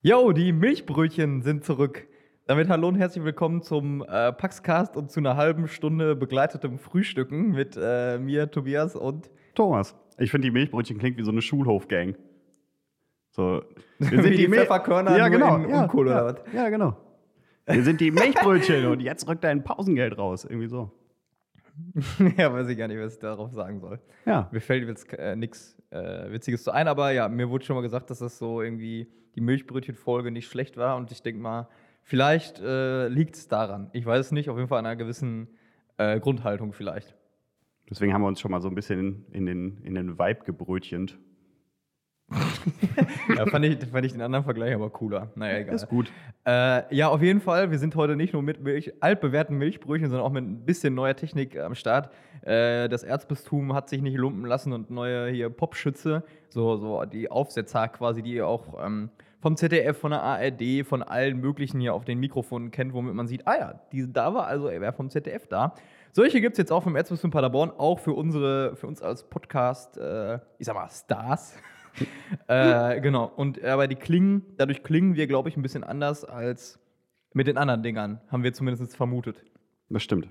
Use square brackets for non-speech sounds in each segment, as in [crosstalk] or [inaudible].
Yo, die Milchbrötchen sind zurück. Damit hallo und herzlich willkommen zum äh, Paxcast und zu einer halben Stunde begleitetem Frühstücken mit äh, mir, Tobias und Thomas. Ich finde, die Milchbrötchen klingt wie so eine Schulhofgang. So, wir [laughs] sind die, Mil- Pfefferkörner ja, nur genau. in ja, Unkohl ja, oder was? Ja, genau. Wir sind die Milchbrötchen und jetzt rückt dein Pausengeld raus. Irgendwie so. [laughs] ja, weiß ich gar nicht, was ich darauf sagen soll. Ja. Mir fällt jetzt äh, nichts äh, Witziges zu ein, aber ja, mir wurde schon mal gesagt, dass das so irgendwie die Milchbrötchen-Folge nicht schlecht war und ich denke mal, vielleicht äh, liegt es daran. Ich weiß es nicht, auf jeden Fall an einer gewissen äh, Grundhaltung vielleicht. Deswegen haben wir uns schon mal so ein bisschen in den, in den Vibe gebrötchent. Ja, fand, ich, fand ich den anderen Vergleich aber cooler. Naja, egal. Ist gut. Äh, ja, auf jeden Fall. Wir sind heute nicht nur mit Milch, altbewährten Milchbrötchen, sondern auch mit ein bisschen neuer Technik am Start. Äh, das Erzbistum hat sich nicht lumpen lassen und neue hier Popschütze, so, so die Aufsetzer quasi, die ihr auch ähm, vom ZDF, von der ARD, von allen möglichen hier auf den Mikrofonen kennt, womit man sieht, ah ja, die, da war also, er wäre vom ZDF da. Solche gibt es jetzt auch vom Erzbistum Paderborn, auch für unsere, für uns als Podcast, äh, ich sag mal, Stars. Äh, genau. Und aber die klingen, dadurch klingen wir, glaube ich, ein bisschen anders als mit den anderen Dingern, haben wir zumindest vermutet. Das stimmt.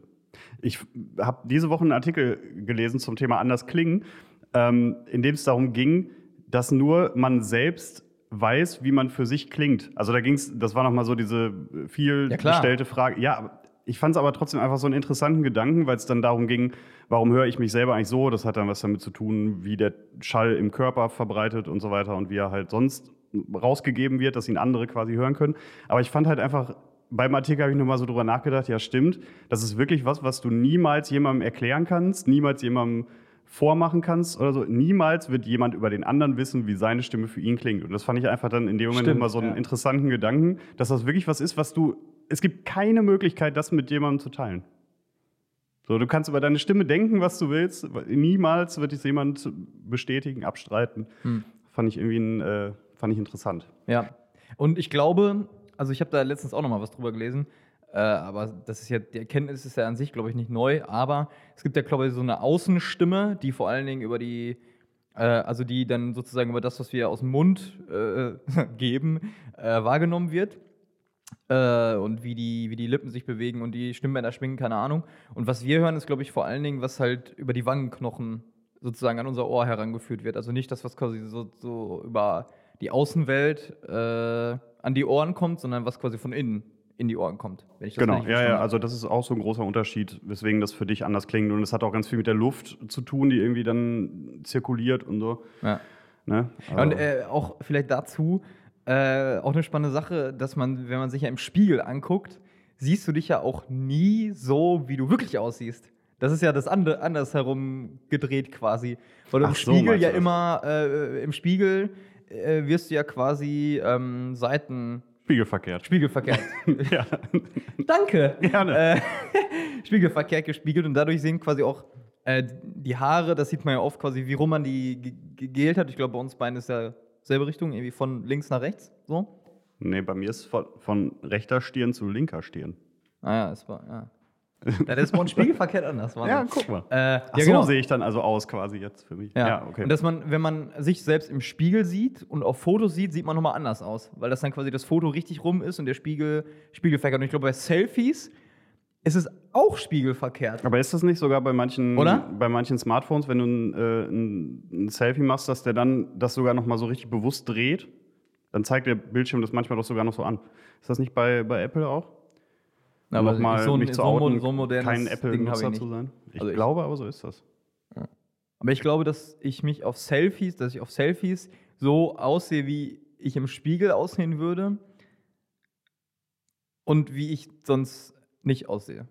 Ich habe diese Woche einen Artikel gelesen zum Thema anders klingen, ähm, in dem es darum ging, dass nur man selbst weiß, wie man für sich klingt. Also da ging es, das war nochmal so diese viel Ja, klar. gestellte Frage. Ja, aber ich fand es aber trotzdem einfach so einen interessanten Gedanken, weil es dann darum ging, warum höre ich mich selber eigentlich so? Das hat dann was damit zu tun, wie der Schall im Körper verbreitet und so weiter und wie er halt sonst rausgegeben wird, dass ihn andere quasi hören können. Aber ich fand halt einfach, beim Artikel habe ich nochmal so drüber nachgedacht, ja stimmt, das ist wirklich was, was du niemals jemandem erklären kannst, niemals jemandem vormachen kannst oder so. Niemals wird jemand über den anderen wissen, wie seine Stimme für ihn klingt. Und das fand ich einfach dann in dem Moment Stimmt, nochmal so einen ja. interessanten Gedanken, dass das wirklich was ist, was du, es gibt keine Möglichkeit, das mit jemandem zu teilen. So, du kannst über deine Stimme denken, was du willst. Niemals wird es jemand bestätigen, abstreiten. Hm. Fand ich irgendwie ein, äh, fand ich interessant. Ja. Und ich glaube, also ich habe da letztens auch noch mal was drüber gelesen, äh, aber das ist ja, die Erkenntnis ist ja an sich, glaube ich, nicht neu, aber es gibt ja, glaube ich, so eine Außenstimme, die vor allen Dingen über die, äh, also die dann sozusagen über das, was wir aus dem Mund äh, [laughs] geben, äh, wahrgenommen wird. Äh, und wie die, wie die Lippen sich bewegen und die Stimmbänder schwingen, keine Ahnung. Und was wir hören, ist, glaube ich, vor allen Dingen, was halt über die Wangenknochen sozusagen an unser Ohr herangeführt wird. Also nicht das, was quasi so, so über die Außenwelt äh, an die Ohren kommt, sondern was quasi von innen in die Ohren kommt. Genau, ja, ja, also das ist auch so ein großer Unterschied, weswegen das für dich anders klingt. Und es hat auch ganz viel mit der Luft zu tun, die irgendwie dann zirkuliert und so. habe. Ne? Ja. Und äh, auch vielleicht dazu äh, auch eine spannende Sache, dass man, wenn man sich ja im Spiegel anguckt, siehst du dich ja auch nie so, wie du wirklich aussiehst. Das ist ja das andere, andersherum gedreht quasi. Weil im so, Spiegel ja das? immer, äh, im Spiegel äh, wirst du ja quasi ähm, Seiten, Spiegelverkehrt. spiegelverkehrt. [laughs] ja. Danke. Gerne. Äh, [laughs] spiegelverkehrt gespiegelt und dadurch sehen quasi auch äh, die Haare, das sieht man ja oft quasi, wie rum man die ge- gegelt hat. Ich glaube, bei uns beiden ist ja selbe Richtung, irgendwie von links nach rechts. So. Nee, bei mir ist von, von rechter Stirn zu linker Stirn. Ah ja, es war, [laughs] ja. Das ist uns spiegelverkehrt anders. Wahnsinn. guck mal. Äh, Ach ja, so genau. sehe ich dann also aus quasi jetzt für mich. Ja. okay. Und dass man, wenn man sich selbst im Spiegel sieht und auf Fotos sieht, sieht man nochmal anders aus. Weil das dann quasi das Foto richtig rum ist und der Spiegel spiegelverkehrt. Und ich glaube, bei Selfies ist es auch spiegelverkehrt. Aber ist das nicht sogar bei manchen, Oder? bei manchen Smartphones, wenn du ein, äh, ein, ein Selfie machst, dass der dann das sogar noch mal so richtig bewusst dreht? Dann zeigt der Bildschirm das manchmal doch sogar noch so an. Ist das nicht bei, bei Apple auch? Um aber noch mal so ein- mich zu so outen, so modernes kein Apple-Nutzer zu sein? Ich Also ich- glaube, aber so ist das. Aber ich glaube, dass ich mich auf Selfies, dass ich auf Selfies so aussehe, wie ich im Spiegel aussehen würde und wie ich sonst nicht aussehe.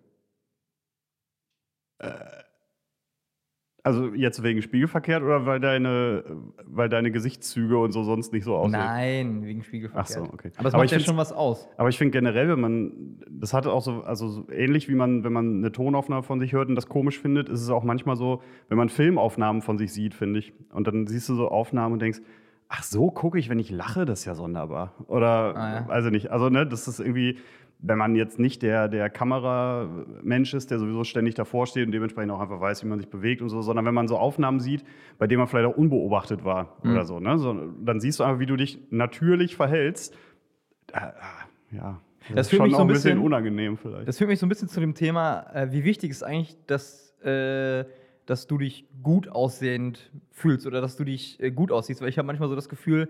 Also jetzt wegen Spiegelverkehrt oder weil deine, weil deine Gesichtszüge und so sonst nicht so aussehen? Nein, wegen Spiegelverkehrt. Ach so, okay. Aber es Aber macht ich ja schon was aus. Aber ich finde generell, wenn man, das hatte auch so, also so ähnlich wie man, wenn man eine Tonaufnahme von sich hört und das komisch findet, ist es auch manchmal so, wenn man Filmaufnahmen von sich sieht, finde ich. Und dann siehst du so Aufnahmen und denkst, ach so gucke ich, wenn ich lache, das ist ja sonderbar. Oder, Ah, ja. also nicht, also ne, das ist irgendwie, wenn man jetzt nicht der, der Kameramensch ist, der sowieso ständig davor steht und dementsprechend auch einfach weiß, wie man sich bewegt und so, sondern wenn man so Aufnahmen sieht, bei denen man vielleicht auch unbeobachtet war Mhm. oder so, ne, so, dann siehst du einfach, wie du dich natürlich verhältst äh, ja. Das fühlt mich so ein bisschen- unangenehm vielleicht. Das führt mich so ein bisschen zu dem Thema, äh, wie wichtig ist eigentlich, dass, äh, dass du dich gut aussehend fühlst oder dass du dich äh, gut aussiehst. Weil ich habe manchmal so das Gefühl,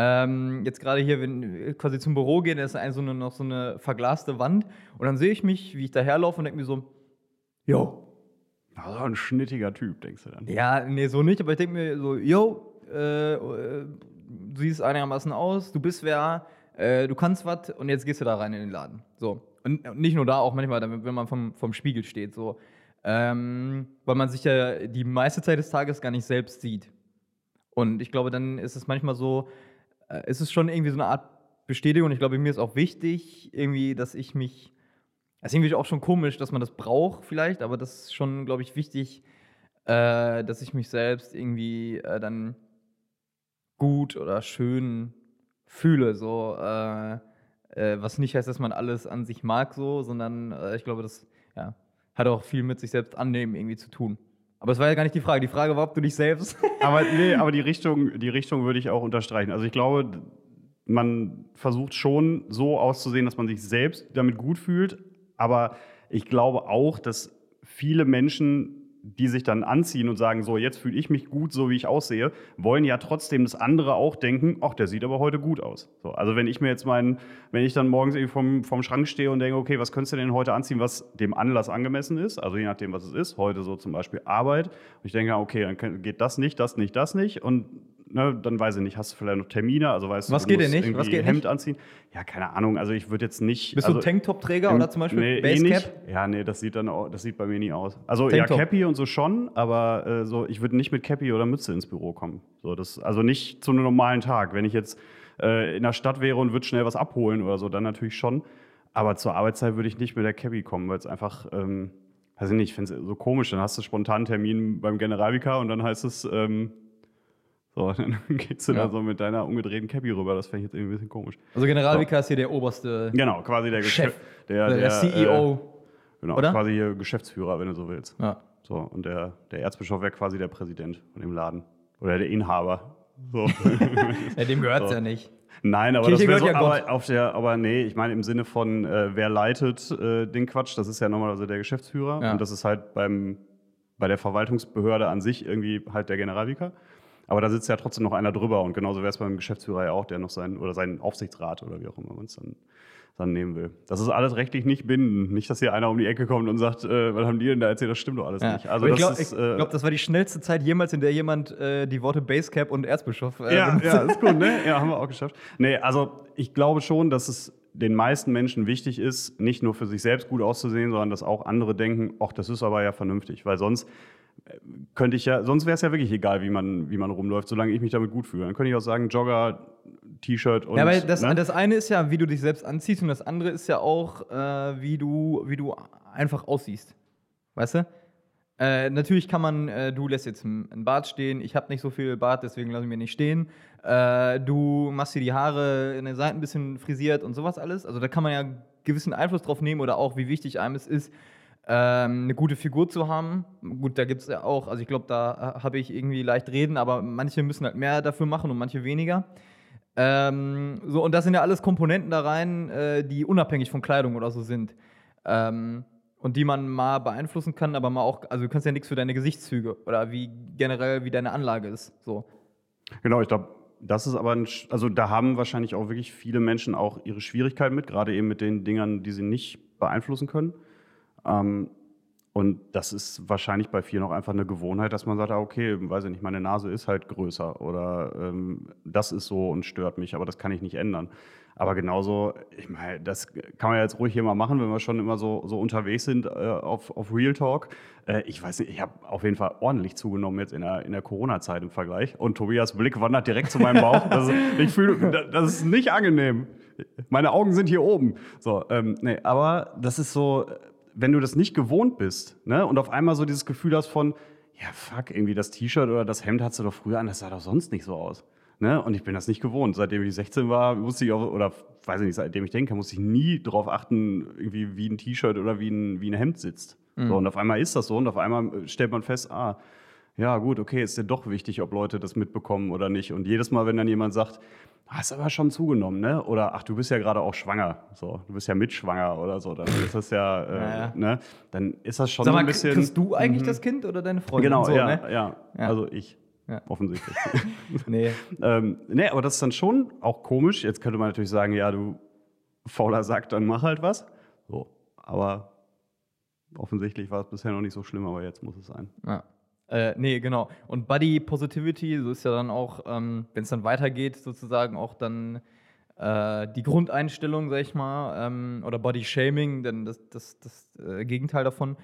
ähm, jetzt gerade hier, wenn wir quasi zum Büro gehen, da ist ein, so eine, noch so eine verglaste Wand und dann sehe ich mich, wie ich daherlaufe und denke mir so, yo, Also ein schnittiger Typ, denkst du dann. ja, nee, so nicht, aber ich denke mir so, yo, äh, äh, du siehst einigermaßen aus, du bist wer, äh, du kannst was und jetzt gehst du da rein in den Laden. So. Und, und nicht nur da, auch manchmal, wenn man vom, vom Spiegel steht, so. Ähm, weil man sich ja die meiste Zeit des Tages gar nicht selbst sieht. Und ich glaube, dann ist es manchmal so, äh, es ist schon irgendwie so eine Art Bestätigung. Ich glaube, mir ist auch wichtig, irgendwie, dass ich mich. Es ist irgendwie auch schon komisch, dass man das braucht, vielleicht, aber das ist schon, glaube ich, wichtig, äh, dass ich mich selbst irgendwie äh, dann gut oder schön fühle. So, äh, äh, was nicht heißt, dass man alles an sich mag, so, sondern äh, ich glaube, das ja, hat auch viel mit sich selbst annehmen irgendwie zu tun. Aber es war ja gar nicht die Frage. Die Frage war, ob du dich selbst. [laughs] Aber nee, [laughs] aber die Richtung, die Richtung würde ich auch unterstreichen. Also ich glaube, man versucht schon so auszusehen, dass man sich selbst damit gut fühlt. Aber ich glaube auch, dass viele Menschen, die sich dann anziehen und sagen, so, jetzt fühle ich mich gut, so wie ich aussehe, wollen ja trotzdem, dass andere auch denken, ach, der sieht aber heute gut aus. So, also wenn ich mir jetzt meinen, wenn ich dann morgens irgendwie vom, vom Schrank stehe und denke, okay, was könntest du denn heute anziehen, was dem Anlass angemessen ist, also je nachdem, was es ist, heute so zum Beispiel Arbeit, und ich denke, okay, dann geht das nicht, das nicht, das nicht. Und ne, dann weiß ich nicht, hast du vielleicht noch Termine, also weißt Was du, geht denn musst nicht? Was geht Hemd nicht? anziehen. Ja, keine Ahnung, also ich würde jetzt nicht... Bist also, du Tanktop-Träger oder zum Beispiel nee, eh Basecap? nicht. Ja, nee, das sieht dann auch, das sieht bei mir nie aus. Also Tanktop. ja, Cappy und so schon, aber äh, so, ich würde nicht mit Cappy oder Mütze ins Büro kommen. So, das, also nicht zu einem normalen Tag. Wenn ich jetzt äh, in der Stadt wäre und würde schnell was abholen oder so, dann natürlich schon. Aber zur Arbeitszeit würde ich nicht mit der Cappy kommen, weil es einfach, ähm, weiß ich nicht, ich finde es so komisch. Dann hast du spontan einen Termin beim Generalvikar und dann heißt es, ähm, so, [laughs] dann gehst du Ja. da so mit deiner umgedrehten Cappy rüber. Das fände ich jetzt irgendwie ein bisschen komisch. Also Generalvikar ist hier der oberste Genau, quasi der Chef, der, der, der, CEO. Äh, genau, oder? quasi hier Geschäftsführer, wenn du so willst. ja. So, und der, der Erzbischof wäre quasi der Präsident von dem Laden. Oder der Inhaber. So. [laughs] Ja, dem gehört es So. ja nicht. Nein, aber Kirche das wäre so, gehört ja aber auf der, aber nee, ich meine im Sinne von, äh, wer leitet äh, den Quatsch, das ist ja normalerweise der Geschäftsführer. Ja. Und das ist halt beim, bei der Verwaltungsbehörde an sich irgendwie halt der Generalvikar. Aber da sitzt ja trotzdem noch einer drüber und genauso wäre es beim Geschäftsführer ja auch, der noch seinen, oder seinen Aufsichtsrat oder wie auch immer man es dann, dann nehmen will. Das ist alles rechtlich nicht bindend. Nicht, dass hier einer um die Ecke kommt und sagt, äh, was haben die denn da erzählt, das stimmt doch alles Ja. nicht. Also ich glaube, äh, glaub, das war die schnellste Zeit jemals, in der jemand äh, die Worte Basecap und Erzbischof äh, Ja, ja, ist gut, ne? [laughs] Ja, haben wir auch geschafft. Nee, also ich glaube schon, dass es den meisten Menschen wichtig ist, nicht nur für sich selbst gut auszusehen, sondern dass auch andere denken, ach, das ist aber ja vernünftig, weil sonst könnte ich ja, sonst wäre es ja wirklich egal, wie man, wie man rumläuft, solange ich mich damit gut fühle. Dann könnte ich auch sagen, Jogger, T-Shirt und. Ja, aber das, ne? das eine ist ja, wie du dich selbst anziehst und das andere ist ja auch, äh, wie, du, wie du einfach aussiehst. Weißt du? Äh, natürlich kann man, äh, du lässt jetzt ein Bart stehen, ich habe nicht so viel Bart, deswegen lasse ich mir nicht stehen. Äh, du machst dir die Haare in den Seiten ein bisschen frisiert und sowas alles. Also da kann man ja gewissen Einfluss drauf nehmen oder auch, wie wichtig einem es ist, ähm, eine gute Figur zu haben. Gut, da gibt es ja auch, also ich glaube, da äh, habe ich irgendwie leicht reden, aber manche müssen halt mehr dafür machen und manche weniger. Ähm, so, und das sind ja alles Komponenten da rein, äh, die unabhängig von Kleidung oder so sind. Ähm, und die man mal beeinflussen kann, aber mal auch, also du kannst ja nichts für deine Gesichtszüge oder wie generell, wie deine Anlage ist. So. Genau, ich glaube, das ist aber, ein, also da haben wahrscheinlich auch wirklich viele Menschen auch ihre Schwierigkeiten mit, gerade eben mit den Dingern, die sie nicht beeinflussen können. Ähm, und das ist wahrscheinlich bei vielen auch einfach eine Gewohnheit, dass man sagt, ah, okay, weiß ich nicht, meine Nase ist halt größer oder ähm, das ist so und stört mich, aber das kann ich nicht ändern. Aber genauso, ich meine, das kann man ja jetzt ruhig hier mal machen, wenn wir schon immer so, so unterwegs sind äh, auf, auf Real Talk. Äh, ich weiß nicht, ich habe auf jeden Fall ordentlich zugenommen jetzt in der, in der Corona-Zeit im Vergleich. Und Tobias Blick wandert direkt zu meinem Bauch. Das ich fühle, das ist nicht angenehm. Meine Augen sind hier oben. So, ähm, nee, aber das ist so, wenn du das nicht gewohnt bist ne, und auf einmal so dieses Gefühl hast von, ja, fuck, irgendwie das T-Shirt oder das Hemd hattest du doch früher an, das sah doch sonst nicht so aus. Ne? Und ich bin das nicht gewohnt. Seitdem ich 16 war, musste ich auch, oder weiß ich nicht, seitdem ich denke, musste ich nie darauf achten, irgendwie wie ein T-Shirt oder wie ein, wie ein Hemd sitzt. So, und auf einmal ist das so und auf einmal stellt man fest, ah, ja gut, okay, ist dir doch wichtig, ob Leute das mitbekommen oder nicht. Und jedes Mal, wenn dann jemand sagt, hast aber schon zugenommen, ne? Oder ach, du bist ja gerade auch schwanger, so, du bist ja mitschwanger oder so, dann ist das ja, äh, Naja. ne? Dann ist das schon Sag so mal, ein bisschen. kriegst du eigentlich Mhm. das Kind oder deine Freundin? Genau, so, ja, ne? ja, Ja. Also ich. Ja. Offensichtlich. [laughs] Nee. [laughs] ähm, nee, aber das ist dann schon auch komisch. Jetzt könnte man natürlich sagen, ja, du fauler Sack, dann mach halt was. So. Aber offensichtlich war es bisher noch nicht so schlimm, aber jetzt muss es sein. Ja. Äh, nee, genau. Und Body Positivity, so ist ja dann auch, ähm, wenn es dann weitergeht, sozusagen auch dann äh, die Grundeinstellung, sag ich mal, ähm, oder Body Shaming, denn das, das, das äh, Gegenteil davon,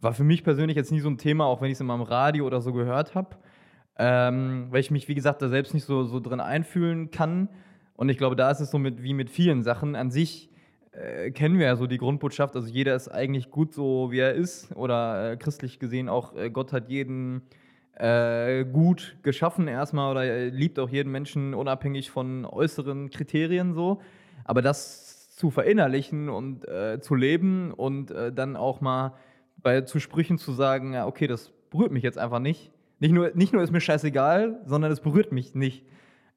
war für mich persönlich jetzt nie so ein Thema, auch wenn ich es immer im Radio oder so gehört habe, ähm, weil ich mich, wie gesagt, da selbst nicht so, so drin einfühlen kann. Und ich glaube, da ist es so mit, wie mit vielen Sachen. An sich äh, kennen wir ja so die Grundbotschaft, also jeder ist eigentlich gut so, wie er ist. Oder äh, christlich gesehen auch, äh, Gott hat jeden äh, gut geschaffen erstmal oder er liebt auch jeden Menschen unabhängig von äußeren Kriterien so. Aber das zu verinnerlichen und äh, zu leben und äh, dann auch mal bei zu Sprüchen zu sagen, ja, okay, das berührt mich jetzt einfach nicht. Nicht nur, nicht nur ist mir scheißegal, sondern es berührt mich nicht.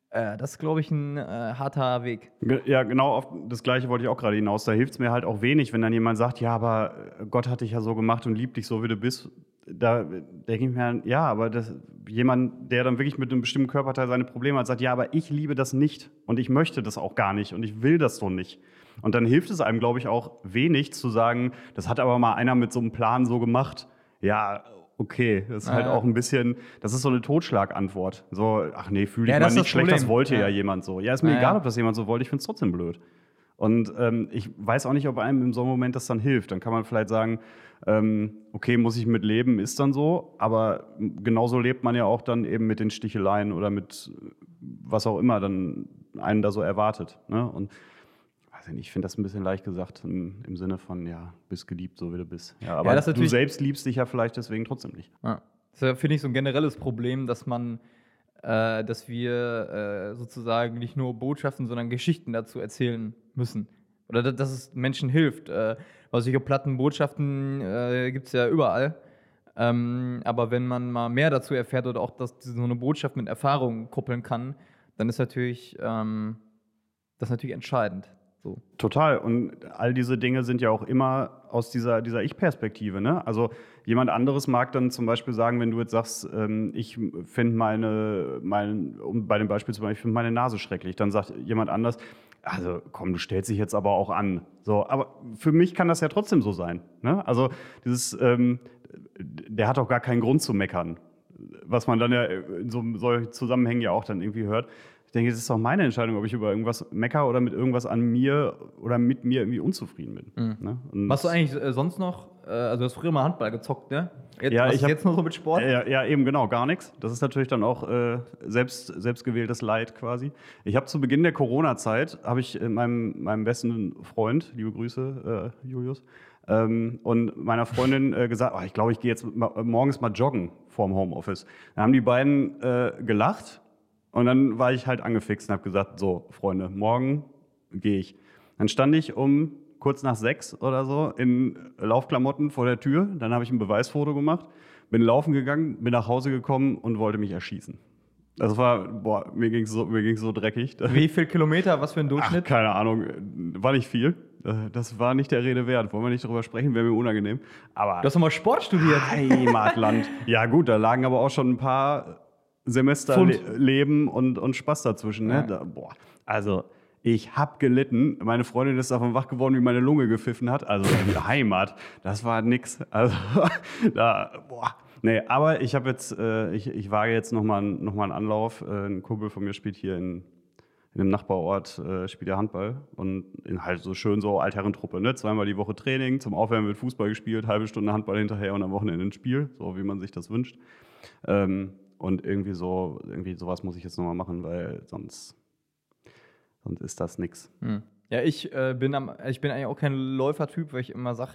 Äh, das ist, glaube ich, ein äh, harter Weg. Ja, genau auf das Gleiche wollte ich auch gerade hinaus. Da hilft es mir halt auch wenig, wenn dann jemand sagt, ja, aber Gott hat dich ja so gemacht und liebt dich so, wie du bist. Da denke ich mir, ja, aber das, jemand, der dann wirklich mit einem bestimmten Körperteil seine Probleme hat, sagt, ja, aber ich liebe das nicht und ich möchte das auch gar nicht und ich will das so nicht. Und dann hilft es einem, glaube ich, auch wenig zu sagen, das hat aber mal einer mit so einem Plan so gemacht. Ja, okay, das ist halt Ja. auch ein bisschen, das ist so eine Totschlagantwort. So, ach nee, fühle ich Ja, mal das nicht das schlecht, das Problem. wollte ja, Ja. jemand so. Ja, ist mir Ja, egal, ob das jemand so wollte, ich finde es trotzdem blöd. Und ähm, ich weiß auch nicht, ob einem in so einem Moment das dann hilft. Dann kann man vielleicht sagen, ähm, okay, muss ich mit leben, ist dann so, aber genauso lebt man ja auch dann eben mit den Sticheleien oder mit was auch immer dann einen da so erwartet. Ne? Und ich finde das ein bisschen leicht gesagt im, im Sinne von, ja, bist geliebt, so wie du bist. Ja, aber ist du selbst liebst dich ja vielleicht deswegen trotzdem nicht. Ja. Das ist ja, finde ich, so ein generelles Problem, dass man, äh, dass wir äh, sozusagen nicht nur Botschaften, sondern Geschichten dazu erzählen müssen. Oder da- dass es Menschen hilft. Äh, weil solche platten Botschaften äh, gibt es ja überall. Ähm, aber wenn man mal mehr dazu erfährt oder auch, dass so eine Botschaft mit Erfahrung koppeln kann, dann ist natürlich ähm, das natürlich entscheidend. So. Total. Und all diese Dinge sind ja auch immer aus dieser, dieser Ich-Perspektive. Ne? Also jemand anderes mag dann zum Beispiel sagen, wenn du jetzt sagst, ähm, ich finde meine, mein, um bei dem Beispiel zum Beispiel, ich finde meine Nase schrecklich, dann sagt jemand anders, also komm, du stellst dich jetzt aber auch an. So, aber für mich kann das ja trotzdem so sein. Ne? Also dieses, ähm, der hat auch gar keinen Grund zu meckern. Was man dann ja in so solchen Zusammenhängen ja auch dann irgendwie hört. Ich denke, es ist doch meine Entscheidung, ob ich über irgendwas mecker oder mit irgendwas an mir oder mit mir irgendwie unzufrieden bin. Ne? Und Machst du eigentlich äh, sonst noch, äh, also du hast früher mal Handball gezockt, ne? Jetzt, Ja, was ich hab- jetzt noch so mit Sport? Ja, ja, eben genau, gar nichts. Das ist natürlich dann auch äh, selbst, selbstgewähltes Leid quasi. Ich habe zu Beginn der Corona-Zeit, habe ich äh, meinem, meinem besten Freund, liebe Grüße, äh, Julius, ähm, und meiner Freundin äh, gesagt, oh, ich glaube, ich gehe jetzt ma morgens mal joggen vorm Homeoffice. Dann haben die beiden äh, gelacht und dann war ich halt angefixt und habe gesagt, so, Freunde, morgen gehe ich. Dann stand ich um kurz nach sechs oder so in Laufklamotten vor der Tür. Dann habe ich ein Beweisfoto gemacht, bin laufen gegangen, bin nach Hause gekommen und wollte mich erschießen. Das war, boah, mir ging es so, mir ging's so dreckig. [laughs] Wie viel Kilometer, was für ein Ach, Durchschnitt? keine Ahnung, war nicht viel. Das war nicht der Rede wert. Wollen wir nicht drüber sprechen, wäre mir unangenehm. Aber Du hast doch mal Sport studiert. Heimatland. ja, gut, da lagen aber auch schon ein paar Semester. Le Leben und, und Spaß dazwischen. Ne? Ja. Da, boah, also ich hab gelitten. Meine Freundin ist davon wach geworden, wie meine Lunge gepfiffen hat. Also in der Heimat, das war nix. Also [laughs] da, boah. Nee, aber ich habe jetzt, äh, ich, ich wage jetzt nochmal noch mal einen Anlauf. Äh, ein Kumpel von mir spielt hier in, in einem Nachbarort, äh, spielt er Handball und in halt so schön so Altherrentruppe, ne? Zweimal die Woche Training, zum Aufwärmen wird Fußball gespielt, halbe Stunde Handball hinterher und am Wochenende ein Spiel, so wie man sich das wünscht. Ähm, und irgendwie so, irgendwie sowas muss ich jetzt nochmal machen, weil sonst, sonst ist das nix. Hm. Ja, ich, äh, bin am, ich bin eigentlich auch kein Läufertyp, weil ich immer sage,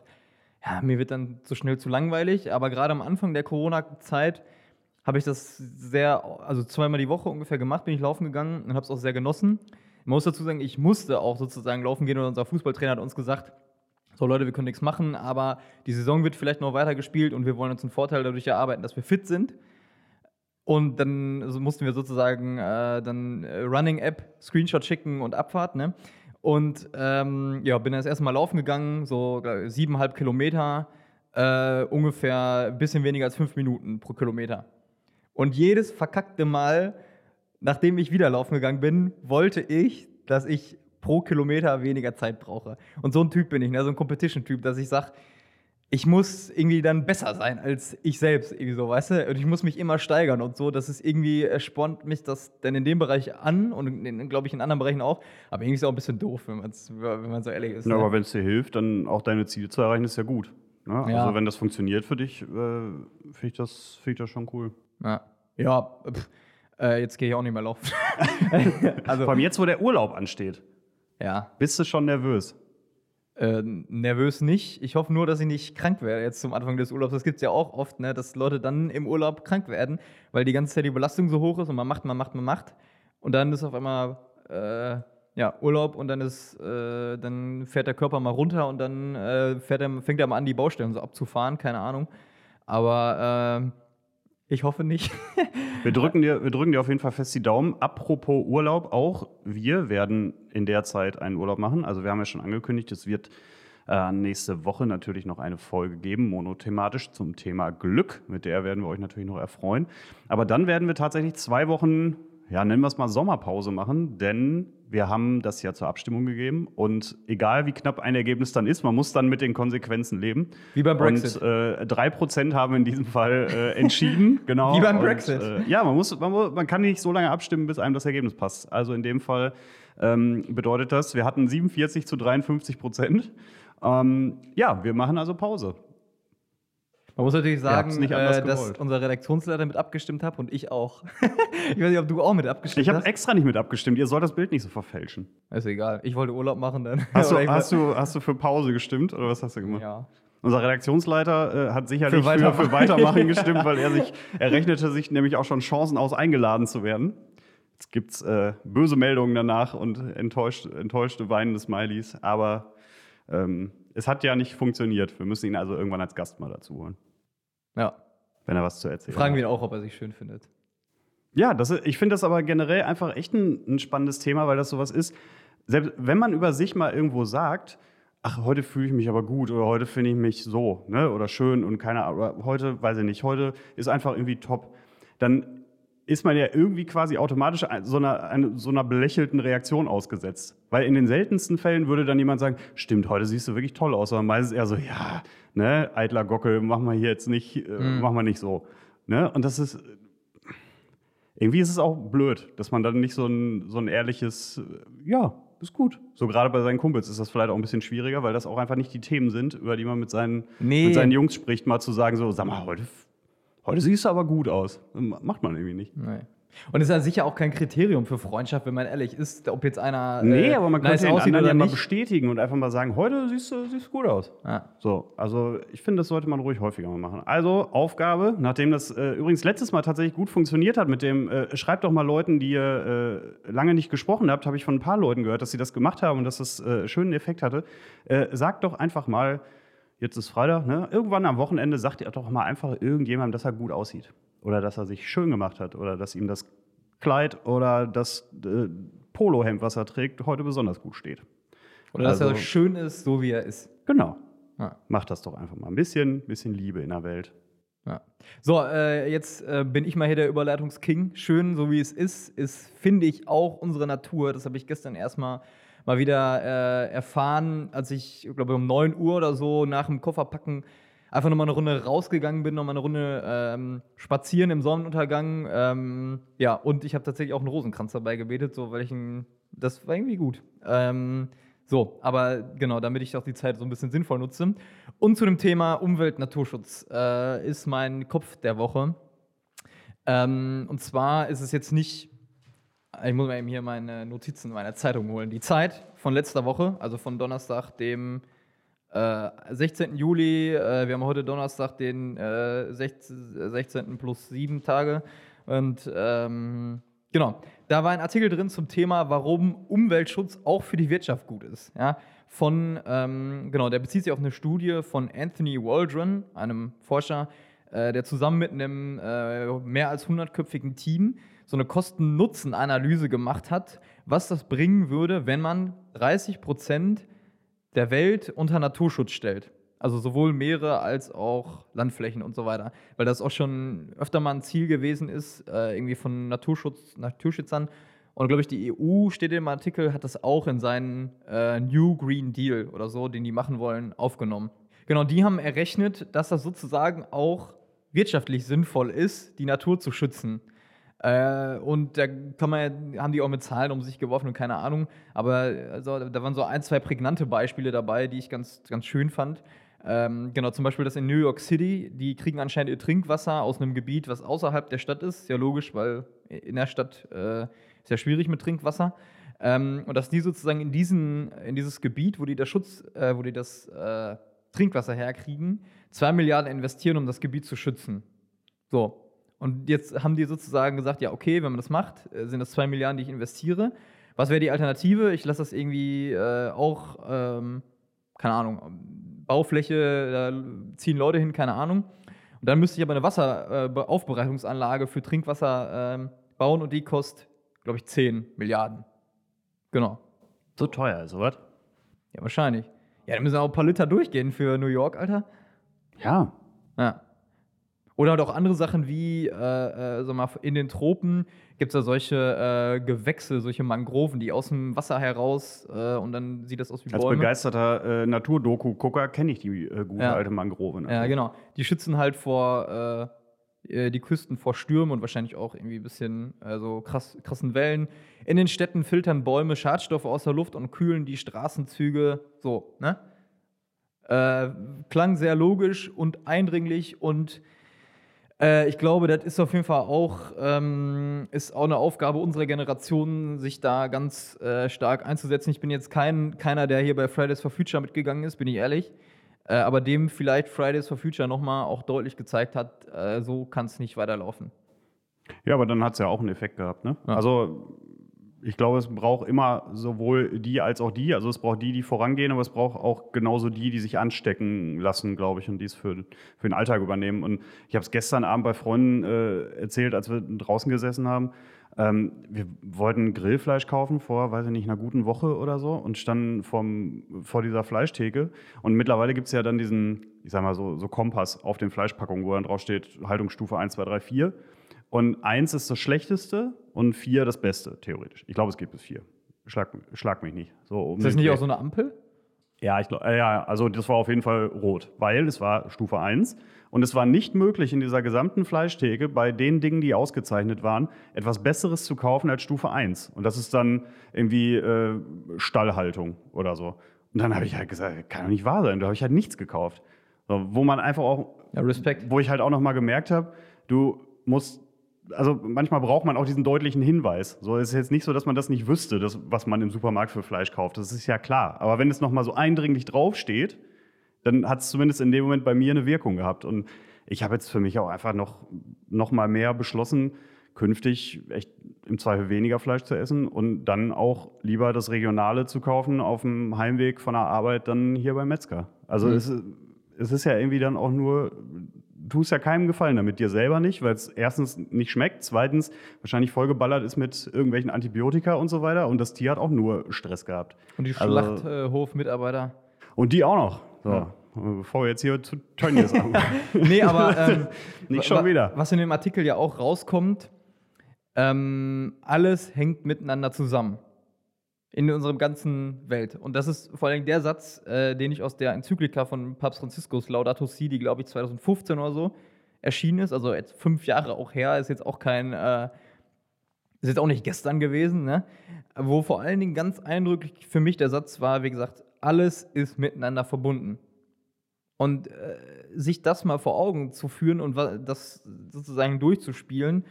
ja, mir wird dann zu schnell zu langweilig. Aber gerade am Anfang der Corona-Zeit habe ich das sehr, also zweimal die Woche ungefähr gemacht, bin ich laufen gegangen und habe es auch sehr genossen. Man muss dazu sagen, ich musste auch sozusagen laufen gehen und unser Fußballtrainer hat uns gesagt, so Leute, wir können nichts machen, aber die Saison wird vielleicht noch weiter gespielt und wir wollen uns einen Vorteil dadurch erarbeiten, dass wir fit sind. Und dann mussten wir sozusagen äh, dann äh, Running App, Screenshot schicken und Abfahrt, ne? Und ähm, ja, bin das erste Mal laufen gegangen, so siebeneinhalb Kilometer, äh, ungefähr ein bisschen weniger als fünf Minuten pro Kilometer. Und jedes verkackte Mal, nachdem ich wieder laufen gegangen bin, wollte ich, dass ich pro Kilometer weniger Zeit brauche. Und so ein Typ bin ich, ne? so ein Competition-Typ, dass ich sage, ich muss irgendwie dann besser sein als ich selbst, irgendwie so, weißt du? Und ich muss mich immer steigern und so. Das ist irgendwie, äh, spornt mich das dann in dem Bereich an und glaube ich in anderen Bereichen auch. Aber irgendwie ist es auch ein bisschen doof, wenn, wenn man so ehrlich ist. Ja, ne? aber wenn es dir hilft, dann auch deine Ziele zu erreichen, ist ja gut. Ne? Ja. Also wenn das funktioniert für dich, äh, finde ich, das- find ich das schon cool. Ja, ja pff, äh, jetzt gehe ich auch nicht mehr laufen. [laughs] also, Vor allem jetzt, wo der Urlaub ansteht, ja, bist du schon nervös. Äh, nervös nicht. Ich hoffe nur, dass ich nicht krank werde jetzt zum Anfang des Urlaubs. Das gibt es ja auch oft, ne, dass Leute dann im Urlaub krank werden, weil die ganze Zeit die Belastung so hoch ist und man macht, man macht, man macht. Und dann ist auf einmal äh, ja, Urlaub und dann ist, äh, dann fährt der Körper mal runter und dann äh, er, fängt er mal an, die Baustellen so abzufahren, keine Ahnung. Aber äh, ich hoffe nicht. Wir drücken, dir, wir drücken dir auf jeden Fall fest die Daumen. Apropos Urlaub, auch wir werden in der Zeit einen Urlaub machen. Also wir haben ja schon angekündigt, es wird äh, nächste Woche natürlich noch eine Folge geben, monothematisch zum Thema Glück. Mit der werden wir euch natürlich noch erfreuen. Aber dann werden wir tatsächlich zwei Wochen, ja, nennen wir es mal Sommerpause machen, denn wir haben das ja zur Abstimmung gegeben. Und egal wie knapp ein Ergebnis dann ist, man muss dann mit den Konsequenzen leben. Wie beim Brexit. Und äh, 3% haben in diesem Fall äh, entschieden. [laughs] genau. Wie beim Und, Brexit. Äh, ja, man, muss, man, man kann nicht so lange abstimmen, bis einem das Ergebnis passt. Also in dem Fall ähm, bedeutet das, wir hatten 47 zu 53 Prozent. Ähm, ja, wir machen also Pause. Man muss natürlich sagen, äh, dass unser Redaktionsleiter mit abgestimmt hat und ich auch. [laughs] ich weiß nicht, ob du auch mit abgestimmt Ich habe hast. extra nicht mit abgestimmt. Ihr sollt das Bild nicht so verfälschen. Ist egal. Ich wollte Urlaub machen dann. Hast du, [laughs] ich hast, du, hast du für Pause gestimmt oder was hast du gemacht? Ja. Unser Redaktionsleiter äh, hat sicherlich Für für, Weitermachen. für [laughs] Weitermachen gestimmt, weil er sich, er rechnete sich nämlich auch schon Chancen aus, eingeladen zu werden. Jetzt gibt es äh, böse Meldungen danach und enttäuscht, enttäuschte weinende Smileys, aber ähm, es hat ja nicht funktioniert. Wir müssen ihn also irgendwann als Gast mal dazu holen, ja. wenn er was zu erzählen Fragen hat. wir ihn auch, ob er sich schön findet. Ja, das, ist- ich finde das aber generell einfach echt ein, ein spannendes Thema, weil das sowas ist. Selbst wenn man über sich mal irgendwo sagt, ach, heute fühle ich mich aber gut oder heute finde ich mich so, ne, oder schön und keine Ahnung, oder heute, weiß ich nicht, heute ist einfach irgendwie top, dann ist man ja irgendwie quasi automatisch so einer, eine, so einer belächelten Reaktion ausgesetzt. Weil in den seltensten Fällen würde dann jemand sagen, stimmt, heute siehst du wirklich toll aus, sondern meistens eher so, ja, ne, eitler Gockel, mach mal hier jetzt nicht, äh, mach mal nicht so. Ne? Und das ist, irgendwie ist es auch blöd, dass man dann nicht so ein, so ein ehrliches, ja, ist gut. So gerade bei seinen Kumpels ist das vielleicht auch ein bisschen schwieriger, weil das auch einfach nicht die Themen sind, über die man mit seinen, Nee. mit seinen Jungs spricht, mal zu sagen, so, sag mal, heute, heute siehst du aber gut aus. Macht man irgendwie nicht. Nee. Und es ist ja sicher auch kein Kriterium für Freundschaft, wenn man ehrlich ist, ob jetzt einer. Nee, äh, aber man nice könnte den aussieht anderen ja mal bestätigen und einfach mal sagen, heute siehst du, siehst du gut aus. Ja. So, also ich finde, das sollte man ruhig häufiger mal machen. Also Aufgabe, nachdem das äh, übrigens letztes Mal tatsächlich gut funktioniert hat mit dem, äh, schreibt doch mal Leuten, die ihr äh, lange nicht gesprochen habt, habe ich von ein paar Leuten gehört, dass sie das gemacht haben und dass das äh, schönen Effekt hatte. Äh, sagt doch einfach mal, jetzt ist Freitag, ne? irgendwann am Wochenende sagt ihr doch mal einfach irgendjemandem, dass er gut aussieht. Oder dass er sich schön gemacht hat oder dass ihm das Kleid oder das äh, Polohemd, was er trägt, heute besonders gut steht. Oder dass Also- er schön ist, so wie er ist. Genau. Ja. Macht das doch einfach mal. Ein bisschen, bisschen Liebe in der Welt. Ja. So, äh, jetzt äh, bin ich mal hier der Überleitungsking. Schön, so wie es ist, ist, finde ich, auch unsere Natur. Das habe ich gestern erstmal mal wieder äh, erfahren, als ich, glaube, um 9 Uhr oder so nach dem Kofferpacken einfach nochmal eine Runde rausgegangen bin, nochmal eine Runde ähm, spazieren im Sonnenuntergang. Ähm, ja, und ich habe tatsächlich auch einen Rosenkranz dabei gebetet, so, weil ich ein, das war irgendwie gut. Ähm, so, aber genau, damit ich auch die Zeit so ein bisschen sinnvoll nutze. Und zu dem Thema Umwelt, Naturschutz äh, ist mein Kopf der Woche. Ähm, und zwar ist es jetzt nicht, ich muss mal eben hier meine Notizen meiner Zeitung holen. Die Zeit von letzter Woche, also von Donnerstag, dem äh, 16. Juli. Äh, wir haben heute Donnerstag, den äh, 16, 16. plus sieben Tage. Und ähm, genau, da war ein Artikel drin zum Thema, warum Umweltschutz auch für die Wirtschaft gut ist. Ja? Von, ähm, genau, der bezieht sich auf eine Studie von Anthony Waldron, einem Forscher, äh, der zusammen mit einem äh, mehr als 100-köpfigen Team so eine Kosten-Nutzen-Analyse gemacht hat, was das bringen würde, wenn man 30 Prozent der Welt unter Naturschutz stellt. Also sowohl Meere als auch Landflächen und so weiter. Weil das auch schon öfter mal ein Ziel gewesen ist, äh, irgendwie von Naturschutz, Naturschützern. Und glaube ich, die EU steht im Artikel, hat das auch in seinen äh, New Green Deal oder so, den die machen wollen, aufgenommen. Genau, die haben errechnet, dass das sozusagen auch wirtschaftlich sinnvoll ist, die Natur zu schützen. Äh, und da kann man, haben die auch mit Zahlen um sich geworfen und keine Ahnung. Aber also, da waren so ein, zwei prägnante Beispiele dabei, die ich ganz, ganz schön fand. Ähm, genau, zum Beispiel das in New York City, die kriegen anscheinend ihr Trinkwasser aus einem Gebiet, was außerhalb der Stadt ist. Ja, logisch, weil in der Stadt äh, ist ja schwierig mit Trinkwasser. Ähm, und dass die sozusagen in, diesen, in dieses Gebiet, wo die das Schutz, äh, wo die das äh, Trinkwasser herkriegen, zwei Milliarden investieren, um das Gebiet zu schützen. So. Und jetzt haben die sozusagen gesagt, ja, okay, wenn man das macht, äh, sind das zwei Milliarden, die ich investiere. Was wäre die Alternative? Ich lasse das irgendwie äh, auch, ähm, keine Ahnung, Baufläche, da ziehen Leute hin, keine Ahnung. Und dann müsste ich aber eine Wasseraufbereitungsanlage für Trinkwasser ähm, bauen und die kostet, glaube ich, 10 Milliarden. Genau. So teuer ist, oder? Ja, wahrscheinlich. Ja, da müssen auch ein paar Liter durchgehen für New York, Alter. Ja. Ja. Oder halt auch andere Sachen wie, äh, äh, sag mal, in den Tropen gibt es da solche äh, Gewächse, solche Mangroven, die aus dem Wasser heraus äh, und dann sieht das aus wie Als Bäume. begeisterter äh, Naturdoku-Gucker kenne ich die äh, gute Ja. alte Mangrove. Ja, natürlich. genau. Die schützen halt vor die Küsten vor Stürmen und wahrscheinlich auch irgendwie ein bisschen äh, so krass, krassen Wellen. In den Städten filtern Bäume Schadstoffe aus der Luft und kühlen die Straßenzüge. So, ne? Äh, klang sehr logisch und eindringlich und äh, ich glaube, das ist auf jeden Fall auch, ähm, ist auch eine Aufgabe unserer Generation, sich da ganz äh, stark einzusetzen. Ich bin jetzt kein, keiner, der hier bei Fridays for Future mitgegangen ist, bin ich ehrlich. Äh, aber dem vielleicht Fridays for Future nochmal auch deutlich gezeigt hat, äh, so kann es nicht weiterlaufen. Ja, aber dann hat es ja auch einen Effekt gehabt. Ne? Ja. Also ich glaube, es braucht immer sowohl die als auch die. Also es braucht die, die vorangehen, aber es braucht auch genauso die, die sich anstecken lassen, glaube ich, und die es für, für den Alltag übernehmen. Und ich habe es gestern Abend bei Freunden äh, erzählt, als wir draußen gesessen haben. Ähm, wir wollten Grillfleisch kaufen vor, weiß ich nicht, einer guten Woche oder so und standen vom, vor dieser Fleischtheke. Und mittlerweile gibt es ja dann diesen, ich sag mal so, so Kompass auf den Fleischpackungen, wo dann drauf steht, Haltungsstufe 1, 2, 3, 4. Und eins ist das Schlechteste und vier das Beste, theoretisch. Ich glaube, es geht bis vier. Schlag, schlag mich nicht. So, um Ist das nicht auch so eine Ampel? Ja, ich, glaub- äh, ja, also das war auf jeden Fall rot, weil es war Stufe 1 und es war nicht möglich in dieser gesamten Fleischtheke bei den Dingen, die ausgezeichnet waren, etwas Besseres zu kaufen als Stufe 1. Und das ist dann irgendwie äh, Stallhaltung oder so. Und dann habe ich halt gesagt, kann doch nicht wahr sein, da habe ich halt nichts gekauft. So, wo man einfach auch, Ja, Respekt. wo ich halt auch noch mal gemerkt habe, du musst also manchmal braucht man auch diesen deutlichen Hinweis. So es ist jetzt nicht so, dass man das nicht wüsste, das, was man im Supermarkt für Fleisch kauft. Das ist ja klar. Aber wenn es noch mal so eindringlich draufsteht, dann hat es zumindest in dem Moment bei mir eine Wirkung gehabt. Und ich habe jetzt für mich auch einfach noch, noch mal mehr beschlossen, künftig echt im Zweifel weniger Fleisch zu essen und dann auch lieber das Regionale zu kaufen auf dem Heimweg von der Arbeit dann hier beim Metzger. Also Mhm. es, ist- es ist ja irgendwie dann auch nur, tust ja keinem Gefallen damit, dir selber nicht, weil es erstens nicht schmeckt, zweitens wahrscheinlich vollgeballert ist mit irgendwelchen Antibiotika und so weiter und das Tier hat auch nur Stress gehabt. Und die Also- Schlachthofmitarbeiter. Und die auch noch. So, Ja. bevor wir jetzt hier zu Tönnies haben. [laughs] nee, aber [laughs] ähm, Nicht schon wieder. Was in dem Artikel ja auch rauskommt, ähm, alles hängt miteinander zusammen. In unserer ganzen Welt. Und das ist vor allem der Satz, äh, den ich aus der Enzyklika von Papst Franziskus Laudato Si, die glaube ich 2015 oder so erschienen ist, also jetzt fünf Jahre auch her, ist jetzt auch kein, äh, ist jetzt auch nicht gestern gewesen, ne? wo vor allen Dingen ganz eindrücklich für mich der Satz war, wie gesagt, alles ist miteinander verbunden. Und äh, sich das mal vor Augen zu führen und das sozusagen durchzuspielen,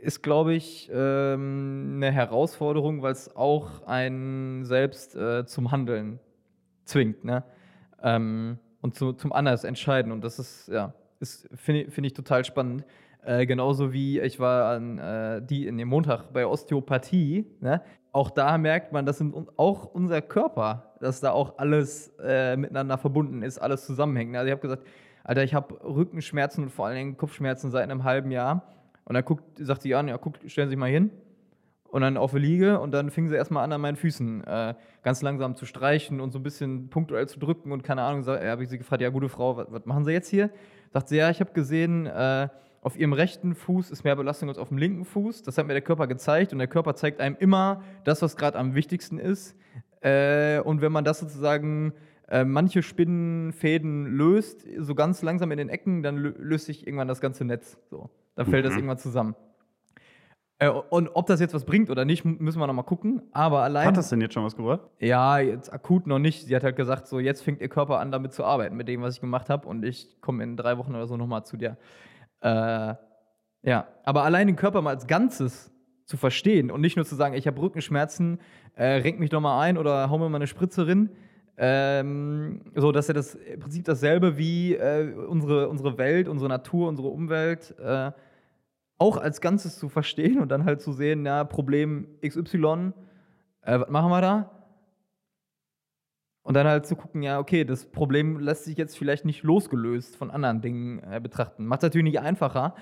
ist, glaube ich, ähm, eine Herausforderung, weil es auch einen selbst äh, zum Handeln zwingt, ne? Ähm, und zu, zum anders entscheiden. Und das ist, ja, ist, finde finde ich total spannend. Äh, genauso wie ich war an äh, die in dem Montag bei Osteopathie. Ne? Auch da merkt man, dass auch unser Körper, dass da auch alles äh, miteinander verbunden ist, alles zusammenhängt. Also ich habe gesagt, Alter, ich habe Rückenschmerzen und vor allen Dingen Kopfschmerzen seit einem halben Jahr. Und dann guckt, sagt sie an, ja, guck, stellen Sie sich mal hin. Und dann auf die Liege und dann fing sie erstmal an, an meinen Füßen äh, ganz langsam zu streichen und so ein bisschen punktuell zu drücken und keine Ahnung. Da habe ich sie gefragt, ja, gute Frau, was, was machen Sie jetzt hier? Sagt sie, ja, ich habe gesehen, äh, auf Ihrem rechten Fuß ist mehr Belastung als auf dem linken Fuß. Das hat mir der Körper gezeigt und der Körper zeigt einem immer das, was gerade am wichtigsten ist. Äh, und wenn man das sozusagen äh, manche Spinnenfäden löst, so ganz langsam in den Ecken, dann löst sich irgendwann das ganze Netz. So, dann fällt mhm. das irgendwann zusammen. Äh, und ob das jetzt was bringt oder nicht, müssen wir noch mal gucken. Aber allein. Hat das denn jetzt schon was gebracht? Ja, jetzt akut noch nicht. Sie hat halt gesagt, so jetzt fängt ihr Körper an, damit zu arbeiten, mit dem, was ich gemacht habe. Und ich komme in drei Wochen oder so noch mal zu dir. Äh, ja, aber allein den Körper mal als Ganzes zu verstehen und nicht nur zu sagen, ich habe Rückenschmerzen, äh, renk mich doch mal ein oder hau mir mal eine Spritze rein. Ähm, so, dass er das im Prinzip dasselbe wie äh, unsere, unsere Welt, unsere Natur, unsere Umwelt äh, auch als Ganzes zu verstehen und dann halt zu sehen, ja, Problem XY, äh, was machen wir da? Und dann halt zu gucken, ja, okay, das Problem lässt sich jetzt vielleicht nicht losgelöst von anderen Dingen äh, betrachten. Macht natürlich nicht einfacher.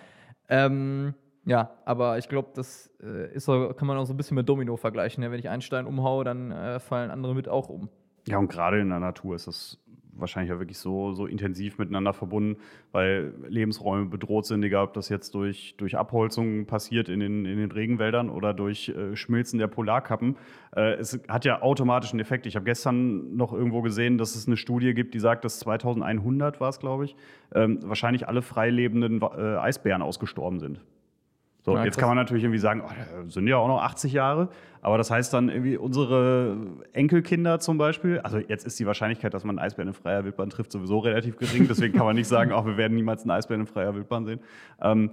Ähm, ja, aber ich glaube, das äh, ist so, kann man auch so ein bisschen mit Domino vergleichen. Ne? Wenn ich einen Stein umhaue, dann äh, fallen andere mit auch um. Ja, und gerade in der Natur ist das wahrscheinlich ja wirklich so, so intensiv miteinander verbunden, weil Lebensräume bedroht sind, egal ob das jetzt durch, durch Abholzung passiert in den, in den Regenwäldern oder durch äh, Schmilzen der Polarkappen. Äh, es hat ja automatisch einen Effekt. Ich habe gestern noch irgendwo gesehen, dass es eine Studie gibt, die sagt, dass 2100 war es, glaube ich, ähm, wahrscheinlich alle freilebenden äh, Eisbären ausgestorben sind. So, ja, jetzt kann man natürlich irgendwie sagen, oh, sind ja auch noch 80 Jahre, aber das heißt dann irgendwie unsere Enkelkinder zum Beispiel, also jetzt ist die Wahrscheinlichkeit, dass man einen Eisbären in freier Wildbahn trifft, sowieso relativ gering, deswegen kann man nicht sagen, auch [laughs] wir werden niemals einen Eisbären in freier Wildbahn sehen. Ähm,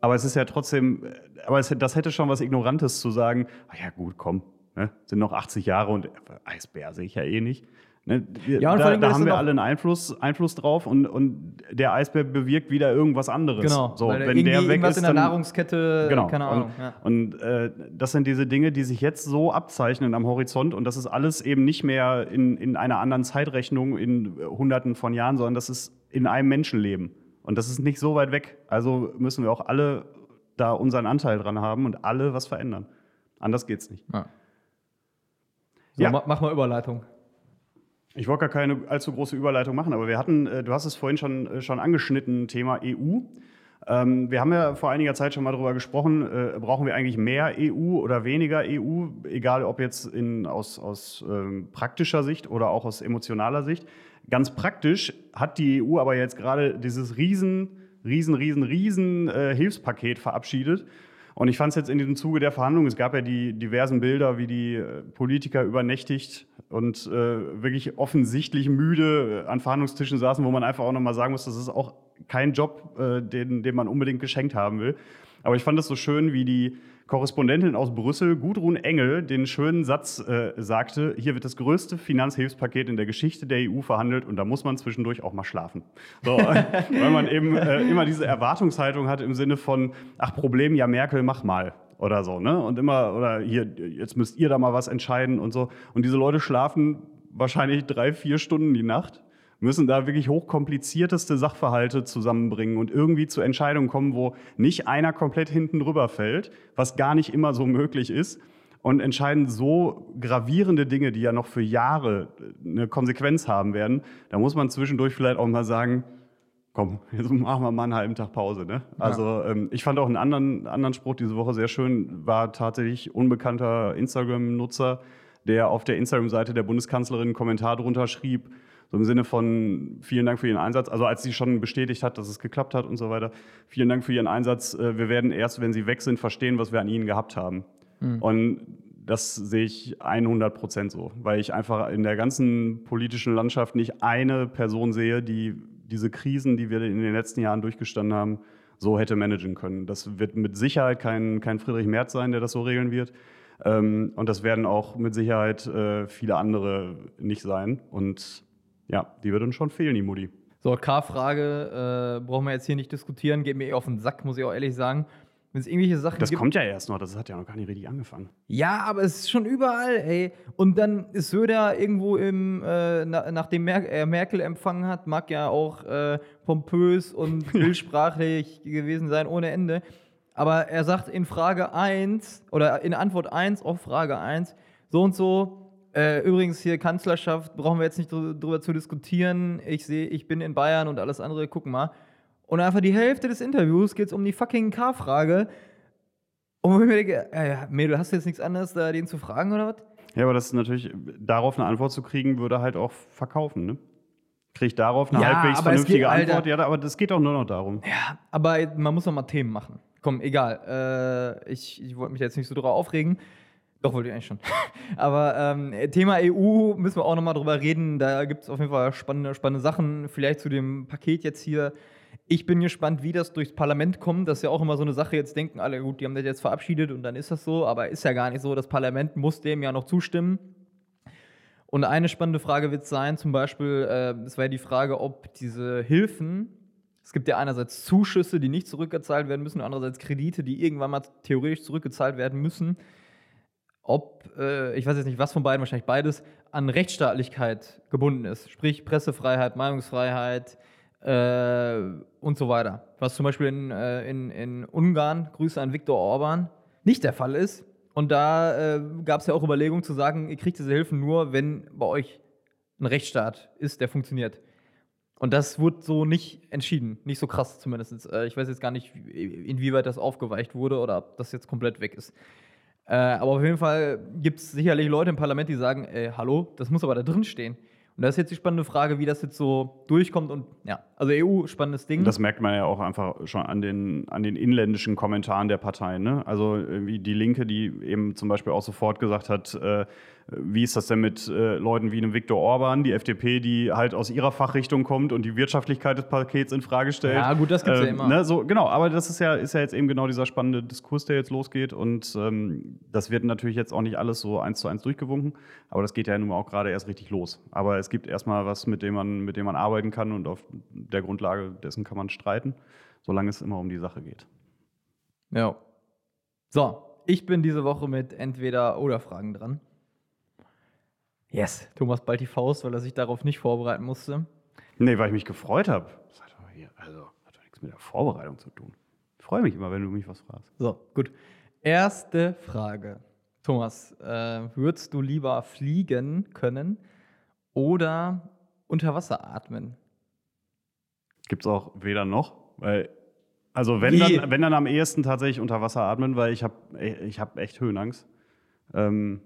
aber es ist ja trotzdem, aber es, das hätte schon was Ignorantes zu sagen, ah ja gut, komm, ne, sind noch 80 Jahre und Eisbär sehe ich ja eh nicht. Ne, wir, ja, und da, da haben wir alle einen Einfluss, Einfluss drauf und, und der Eisbär bewirkt wieder irgendwas anderes. Genau, so, wenn der weg ist, in der dann, Nahrungskette, genau, keine Ahnung. Und, ja. und äh, das sind diese Dinge, die sich jetzt so abzeichnen am Horizont und das ist alles eben nicht mehr in, in einer anderen Zeitrechnung in Hunderten von Jahren, sondern das ist in einem Menschenleben. Und das ist nicht so weit weg. Also müssen wir auch alle da unseren Anteil dran haben und alle was verändern. Anders geht's nicht. Ja. So, ja. mach mal Überleitung. Ich wollte gar keine allzu große Überleitung machen, aber wir hatten, äh, du hast es vorhin schon, äh, schon angeschnitten, Thema EU. Ähm, wir haben ja vor einiger Zeit schon mal darüber gesprochen, äh, brauchen wir eigentlich mehr EU oder weniger EU, egal ob jetzt in, aus, aus ähm, praktischer Sicht oder auch aus emotionaler Sicht. Ganz praktisch hat die EU aber jetzt gerade dieses riesen, riesen, riesen, riesen Hilfspaket verabschiedet und ich fand es jetzt in diesem Zuge der Verhandlungen, es gab ja die diversen Bilder, wie die Politiker übernächtigt und äh, wirklich offensichtlich müde an Verhandlungstischen saßen, wo man einfach auch nochmal sagen muss, das ist auch kein Job, äh, den, den man unbedingt geschenkt haben will. Aber ich fand es so schön, wie die Korrespondentin aus Brüssel, Gudrun Engel, den schönen Satz äh, sagte, hier wird das größte Finanzhilfspaket in der Geschichte der EU verhandelt und da muss man zwischendurch auch mal schlafen. So, [laughs] weil man eben äh, immer diese Erwartungshaltung hat im Sinne von, ach Problem, ja Merkel, mach mal oder so, ne? Und immer, oder hier, jetzt müsst ihr da mal was entscheiden und so. Und diese Leute schlafen wahrscheinlich drei, vier Stunden die Nacht müssen da wirklich hochkomplizierteste Sachverhalte zusammenbringen und irgendwie zu Entscheidungen kommen, wo nicht einer komplett hinten drüber fällt, was gar nicht immer so möglich ist. Und entscheiden so gravierende Dinge, die ja noch für Jahre eine Konsequenz haben werden. Da muss man zwischendurch vielleicht auch mal sagen, komm, [laughs] jetzt machen wir mal einen halben Tag Pause. Ne? Also ja. ähm, ich fand auch einen anderen, anderen Spruch diese Woche sehr schön, war tatsächlich unbekannter Instagram-Nutzer, der auf der Instagram-Seite der Bundeskanzlerin einen Kommentar drunter schrieb, so im Sinne von vielen Dank für Ihren Einsatz. Also als sie schon bestätigt hat, dass es geklappt hat und so weiter. Vielen Dank für Ihren Einsatz. Äh, wir werden erst, wenn Sie weg sind, verstehen, was wir an Ihnen gehabt haben. Mhm. Und das sehe ich 100 Prozent so, weil ich einfach in der ganzen politischen Landschaft nicht eine Person sehe, die diese Krisen, die wir in den letzten Jahren durchgestanden haben, so hätte managen können. Das wird mit Sicherheit kein, kein Friedrich Merz sein, der das so regeln wird. Ähm, und das werden auch mit Sicherheit äh, viele andere nicht sein. Und ja, die wird uns schon fehlen, die Mutti. So, K-Frage äh, brauchen wir jetzt hier nicht diskutieren, geht mir eh auf den Sack, muss ich auch ehrlich sagen. Wenn es irgendwelche Sachen Das gibt. kommt ja erst noch, das hat ja noch gar nicht richtig angefangen. Ja, aber es ist schon überall, ey. Und dann ist Söder irgendwo im, äh, na, nachdem Mer er Merkel empfangen hat, mag ja auch äh, pompös und [laughs] bildsprachlich gewesen sein ohne Ende. Aber er sagt in Frage 1 oder in Antwort 1 auf Frage 1, so und so, äh, übrigens hier Kanzlerschaft, brauchen wir jetzt nicht drü- drüber zu diskutieren. Ich sehe, ich bin in Bayern und alles andere, gucken mal. Und einfach die Hälfte des Interviews geht es um die fucking K-Frage. Und wo ich mir denke, äh, Mädel, hast du jetzt nichts anderes, da den zu fragen oder was? Ja, aber das ist natürlich, darauf eine Antwort zu kriegen, würde halt auch verkaufen, ne? Kriege ich darauf eine Ja, halbwegs vernünftige geht, Alter. Antwort? Ja, aber das geht auch nur noch darum. Ja, aber man muss noch mal Themen machen. Komm, egal. Äh, ich ich wollte mich jetzt nicht so drüber aufregen. Doch, wollte ich eigentlich schon. [laughs] aber ähm, Thema EU müssen wir auch noch mal drüber reden. Da gibt es auf jeden Fall spannende, spannende Sachen. Vielleicht zu dem Paket jetzt hier. Ich bin gespannt, wie das durchs Parlament kommt. Das ist ja auch immer so eine Sache. Jetzt denken alle, gut, die haben das jetzt verabschiedet und dann ist das so. Aber ist ja gar nicht so. Das Parlament muss dem ja noch zustimmen. Und eine spannende Frage wird sein, zum Beispiel, äh, es war ja die Frage, ob diese Hilfen, es gibt ja einerseits Zuschüsse, die nicht zurückgezahlt werden müssen, und andererseits Kredite, die irgendwann mal theoretisch zurückgezahlt werden müssen, ob, äh, ich weiß jetzt nicht, was von beiden, wahrscheinlich beides, an Rechtsstaatlichkeit gebunden ist. Sprich Pressefreiheit, Meinungsfreiheit äh, und so weiter. Was zum Beispiel in, äh, in, in Ungarn, Grüße an Viktor Orban, nicht der Fall ist. Und da äh, gab es ja auch Überlegungen zu sagen, ihr kriegt diese Hilfen nur, wenn bei euch ein Rechtsstaat ist, der funktioniert. Und das wurde so nicht entschieden. Nicht so krass zumindest. Äh, ich weiß jetzt gar nicht, wie- inwieweit das aufgeweicht wurde oder ob das jetzt komplett weg ist. Äh, aber auf jeden Fall gibt es sicherlich Leute im Parlament, die sagen, ey, hallo, das muss aber da drin stehen. Und das ist jetzt die spannende Frage, wie das jetzt so durchkommt. Und ja, also EU, spannendes Ding. Das merkt man ja auch einfach schon an den, an den inländischen Kommentaren der Parteien. Ne? Also wie die Linke, die eben zum Beispiel auch sofort gesagt hat, äh, wie ist das denn mit äh, Leuten wie einem Viktor Orban, die FDP, die halt aus ihrer Fachrichtung kommt und die Wirtschaftlichkeit des Pakets in Frage stellt. Ja, gut, das gibt's ja Ähm, immer. Ne, so, genau, aber das ist ja, ist ja jetzt eben genau dieser spannende Diskurs, der jetzt losgeht. Und ähm, das wird natürlich jetzt auch nicht alles so eins zu eins durchgewunken, aber das geht ja nun auch gerade erst richtig los. Aber es gibt erstmal was, mit dem man, mit dem man arbeiten kann und auf der Grundlage dessen kann man streiten, solange es immer um die Sache geht. Ja. So, ich bin diese Woche mit entweder oder Fragen dran. Yes, Thomas bald die Faust, weil er sich darauf nicht vorbereiten musste. Nee, weil ich mich gefreut habe. Das hat doch hier, also hat doch nichts mit der Vorbereitung zu tun. Ich freue mich immer, wenn du mich was fragst. So, gut. Erste Frage. Thomas, äh, würdest du lieber fliegen können oder unter Wasser atmen? Gibt es auch weder noch, weil also wenn Wie? dann, wenn dann am ehesten tatsächlich unter Wasser atmen, weil ich habe ich hab echt Höhenangst. Ähm,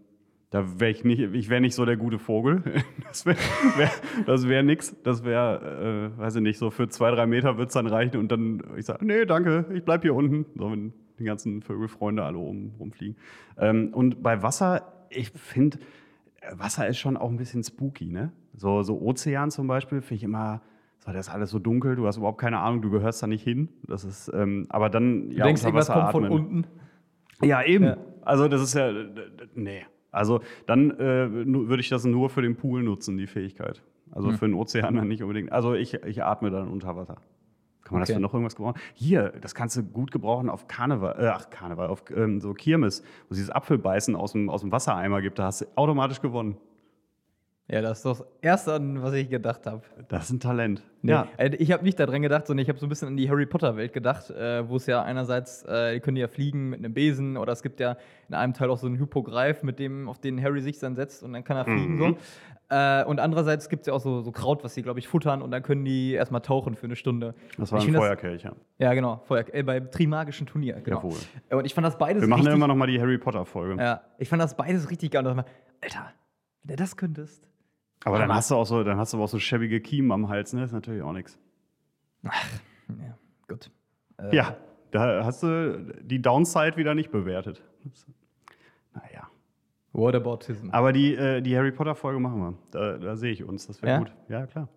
da wäre ich nicht, ich wäre nicht so der gute Vogel. [laughs] Das wäre wär, das wär nix. Das wäre, äh, weiß ich nicht, so für zwei, drei Meter wird es dann reichen und dann, ich sage, nee, danke, ich bleib hier unten. So, wenn die ganzen Vögelfreunde alle rum, rumfliegen. Ähm, und bei Wasser, ich finde, Wasser ist schon auch ein bisschen spooky, ne? So, so Ozean zum Beispiel finde ich immer, so, das ist alles so dunkel, du hast überhaupt keine Ahnung, du gehörst da nicht hin. Das ist, ähm, aber dann, Du ja, denkst, irgendwas Wasser kommt von unten. Ja, eben. Ja. Also das ist ja, nee. Also dann äh, würde ich das nur für den Pool nutzen, die Fähigkeit. Also Hm. für den Ozean dann nicht unbedingt. Also ich, ich atme dann unter Wasser. Kann man das Okay. für noch irgendwas gebrauchen? Hier, das kannst du gut gebrauchen auf Karneval, äh, ach Karneval, auf ähm, so Kirmes, wo es dieses Apfelbeißen aus dem, aus dem Wassereimer gibt, da hast du automatisch gewonnen. Ja, das ist das Erste, an was ich gedacht habe. Das ist ein Talent. Nee, Ja. äh, ich habe nicht daran gedacht, sondern ich habe so ein bisschen an die Harry Potter-Welt gedacht, äh, wo es ja einerseits, äh, die können ja fliegen mit einem Besen oder es gibt ja in einem Teil auch so einen Hypogreif, mit dem, auf den Harry sich dann setzt und dann kann er fliegen. Mhm. So. Und andererseits gibt es ja auch so, so Kraut, was sie, glaube ich, futtern und dann können die erstmal tauchen für eine Stunde. Das war ein Feuerkelch, ja. Ja, genau, Feuer, äh, beim Trimagischen Turnier. Genau. Jawohl. Und ich fand das beides Wir machen ja immer noch mal die Harry Potter-Folge. ja, ich fand das beides richtig geil. Und dachte Alter, wenn du das könntest. Aber dann hast du auch so, dann hast du aber auch so schäbige Kiemen am Hals, ne? Das ist natürlich auch nichts. Ja, gut. Äh, Ja, da hast du die Downside wieder nicht bewertet. Naja. Whataboutism. Aber die, äh, die Harry Potter-Folge machen wir. Da, da sehe ich uns. Das wäre Ja? gut. Ja, klar.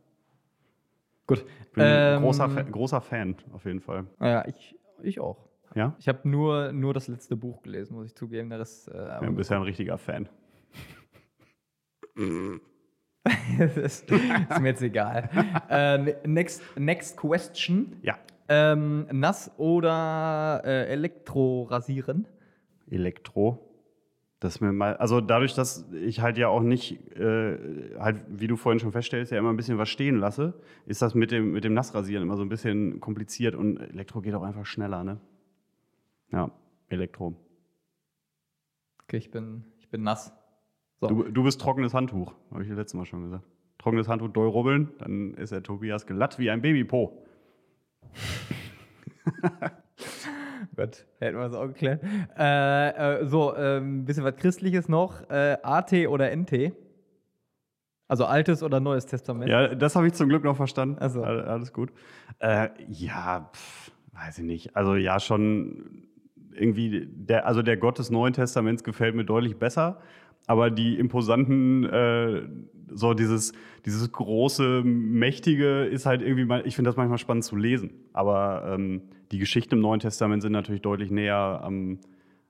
Gut. Ich bin ein Ähm, großer, Fa großer Fan, auf jeden Fall. Ja, ich, ich auch. Ja? Ich habe nur, nur das letzte Buch gelesen, muss ich zugeben. Der Rest, äh, Ja, du bist ja ein richtiger Fan. [laughs] [laughs] das ist, mir jetzt egal. äh, next, next question. Ja. Ähm, nass oder äh, Elektrorasieren? Elektro. Das mir mal, also dadurch, dass ich halt ja auch nicht, äh, halt, wie du vorhin schon feststellst, ja immer ein bisschen was stehen lasse, ist das mit dem, mit dem Nassrasieren immer so ein bisschen kompliziert und Elektro geht auch einfach schneller, ne? Ja, Elektro. Okay, ich bin, ich bin nass. So. Du, du bist trockenes Handtuch, habe ich das letzte Mal schon gesagt. Trockenes Handtuch doll rubbeln, dann ist der Tobias glatt wie ein Babypo. [laughs] Gott, hätten wir es auch geklärt. Äh, äh, so, ein ähm, bisschen was Christliches noch. Äh, AT oder NT? Also Altes oder Neues Testament? Ja, das habe ich zum Glück noch verstanden. Ach so. All- Alles gut. Äh, ja, pf, weiß ich nicht. Also ja, schon irgendwie, der, also der Gott des Neuen Testaments gefällt mir deutlich besser. Aber die imposanten, äh, so dieses, dieses große, mächtige ist halt irgendwie, mal, ich finde das manchmal spannend zu lesen. Aber ähm, die Geschichten im Neuen Testament sind natürlich deutlich näher am,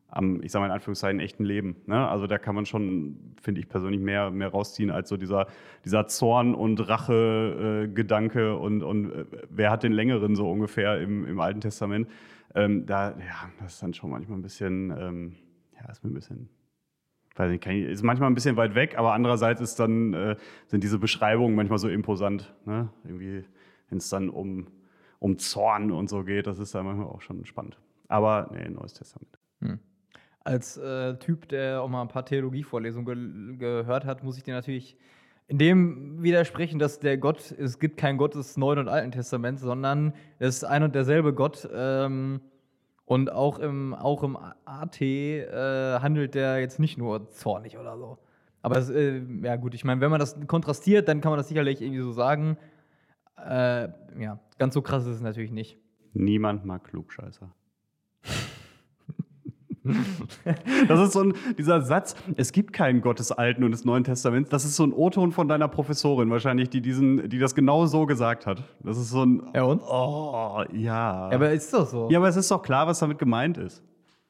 am ich sage mal in Anführungszeichen, echten Leben. Ne? Also da kann man schon, finde ich persönlich, mehr, mehr rausziehen als so dieser, dieser Zorn- und Rache-Gedanke und, und äh, wer hat den längeren so ungefähr im, im Alten Testament. Ähm, da, ja, das ist dann schon manchmal ein bisschen, ähm, ja, ist mir ein bisschen, weiß nicht, ist manchmal ein bisschen weit weg, aber andererseits ist dann, äh, sind diese Beschreibungen manchmal so imposant. Ne? Irgendwie, wenn es dann um, um Zorn und so geht, das ist dann manchmal auch schon spannend. Aber nee, Neues Testament. Als äh, Typ, der auch mal ein paar Theologievorlesungen ge gehört hat, muss ich dir natürlich in dem widersprechen, dass der Gott, es gibt keinen Gott des Neuen und Alten Testaments, sondern es ist ein und derselbe Gott. Ähm, und auch im, auch im AT äh, handelt der jetzt nicht nur zornig oder so. Aber es, äh, ja gut, ich meine, wenn man das kontrastiert, dann kann man das sicherlich irgendwie so sagen. Äh, ja, ganz so krass ist es natürlich nicht. Niemand mag Klugscheißer. Das ist so ein, dieser Satz, es gibt keinen Gott des Alten und des Neuen Testaments. Das ist so ein O-Ton von deiner Professorin wahrscheinlich, die, diesen, die das genau so gesagt hat. Das ist so ein, Ja, und? oh, ja. Ja, aber ist doch so. Ja, aber es ist doch klar, was damit gemeint ist.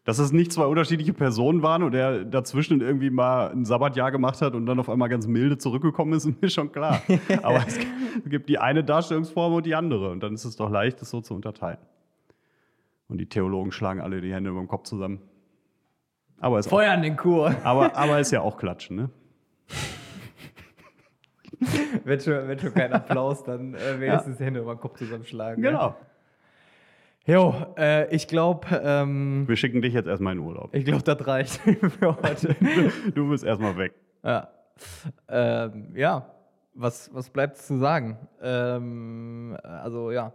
Dass es nicht zwei unterschiedliche Personen waren und er dazwischen irgendwie mal ein Sabbatjahr gemacht hat und dann auf einmal ganz milde zurückgekommen ist, [laughs] ist mir schon klar. aber es gibt die eine Darstellungsform und die andere. Und dann ist es doch leicht, das so zu unterteilen. Und die Theologen schlagen alle die Hände über dem Kopf zusammen. Aber ist, auch, Feuer an den Kur. aber, aber ist ja auch Klatschen, ne? [laughs] wenn, schon, wenn schon kein Applaus, dann äh, wenigstens die Hände über den Kopf zusammenschlagen. Genau. Jo, äh, ich glaube, ähm, Wir schicken dich jetzt erstmal in Urlaub. ich glaube, das reicht [laughs] für heute. Du bist erstmal weg. ja. Ähm, ja, was, was bleibt zu sagen? Ähm, also, ja.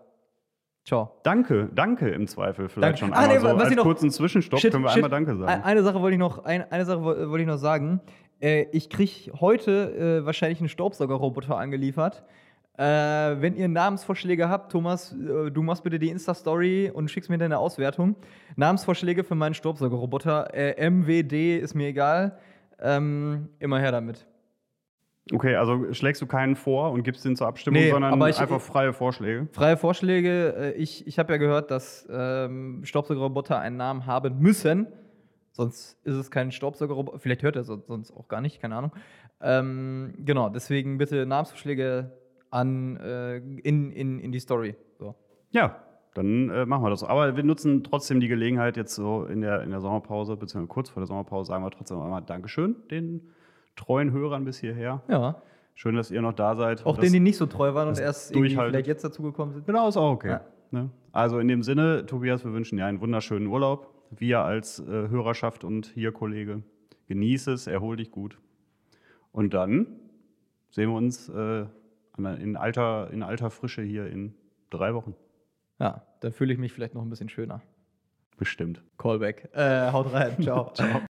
Ciao. Danke, danke im Zweifel vielleicht Danke. schon Ah, einmal nee, so. Als noch- kurzen Zwischenstopp Shit, können wir shit. einmal Danke sagen. Ein- Eine Sache wollte ich noch, ein, eine Sache woll- wollte ich noch sagen. Äh, ich kriege heute äh, wahrscheinlich einen Staubsaugerroboter angeliefert. Äh, wenn ihr Namensvorschläge habt, Thomas, äh, du machst bitte die Insta-Story und schickst mir deine Auswertung. Namensvorschläge für meinen Staubsaugerroboter. Äh, MWD ist mir egal. Ähm, immer her damit. Okay, also schlägst du keinen vor und gibst den zur Abstimmung, Nee, sondern ich- einfach freie Vorschläge. Freie Vorschläge. Äh, ich ich habe ja gehört, dass ähm, Staubsaugerroboter einen Namen haben müssen. Sonst ist es kein Staubsaugerroboter. Vielleicht hört er so, sonst auch gar nicht, keine Ahnung. Ähm, genau, deswegen bitte Namensvorschläge an, äh, in, in, in die Story. So. Ja, dann äh, machen wir das. Aber wir nutzen trotzdem die Gelegenheit jetzt so in der, in der Sommerpause, beziehungsweise kurz vor der Sommerpause, sagen wir trotzdem einmal Dankeschön den treuen Hörern bis hierher. Ja. Schön, dass ihr noch da seid. Auch denen, die nicht so treu waren und erst vielleicht jetzt dazugekommen sind. Genau, ist auch okay. Ja. Ne? Also in dem Sinne, Tobias, wir wünschen dir einen wunderschönen Urlaub. Wir als äh, Hörerschaft und hier Kollege, genieß es, erhol dich gut. Und dann sehen wir uns äh, in, alter, in alter Frische hier in drei Wochen. Ja, dann fühle ich mich vielleicht noch ein bisschen schöner. Bestimmt. Callback. Äh, haut rein. Ciao. [laughs] Ciao.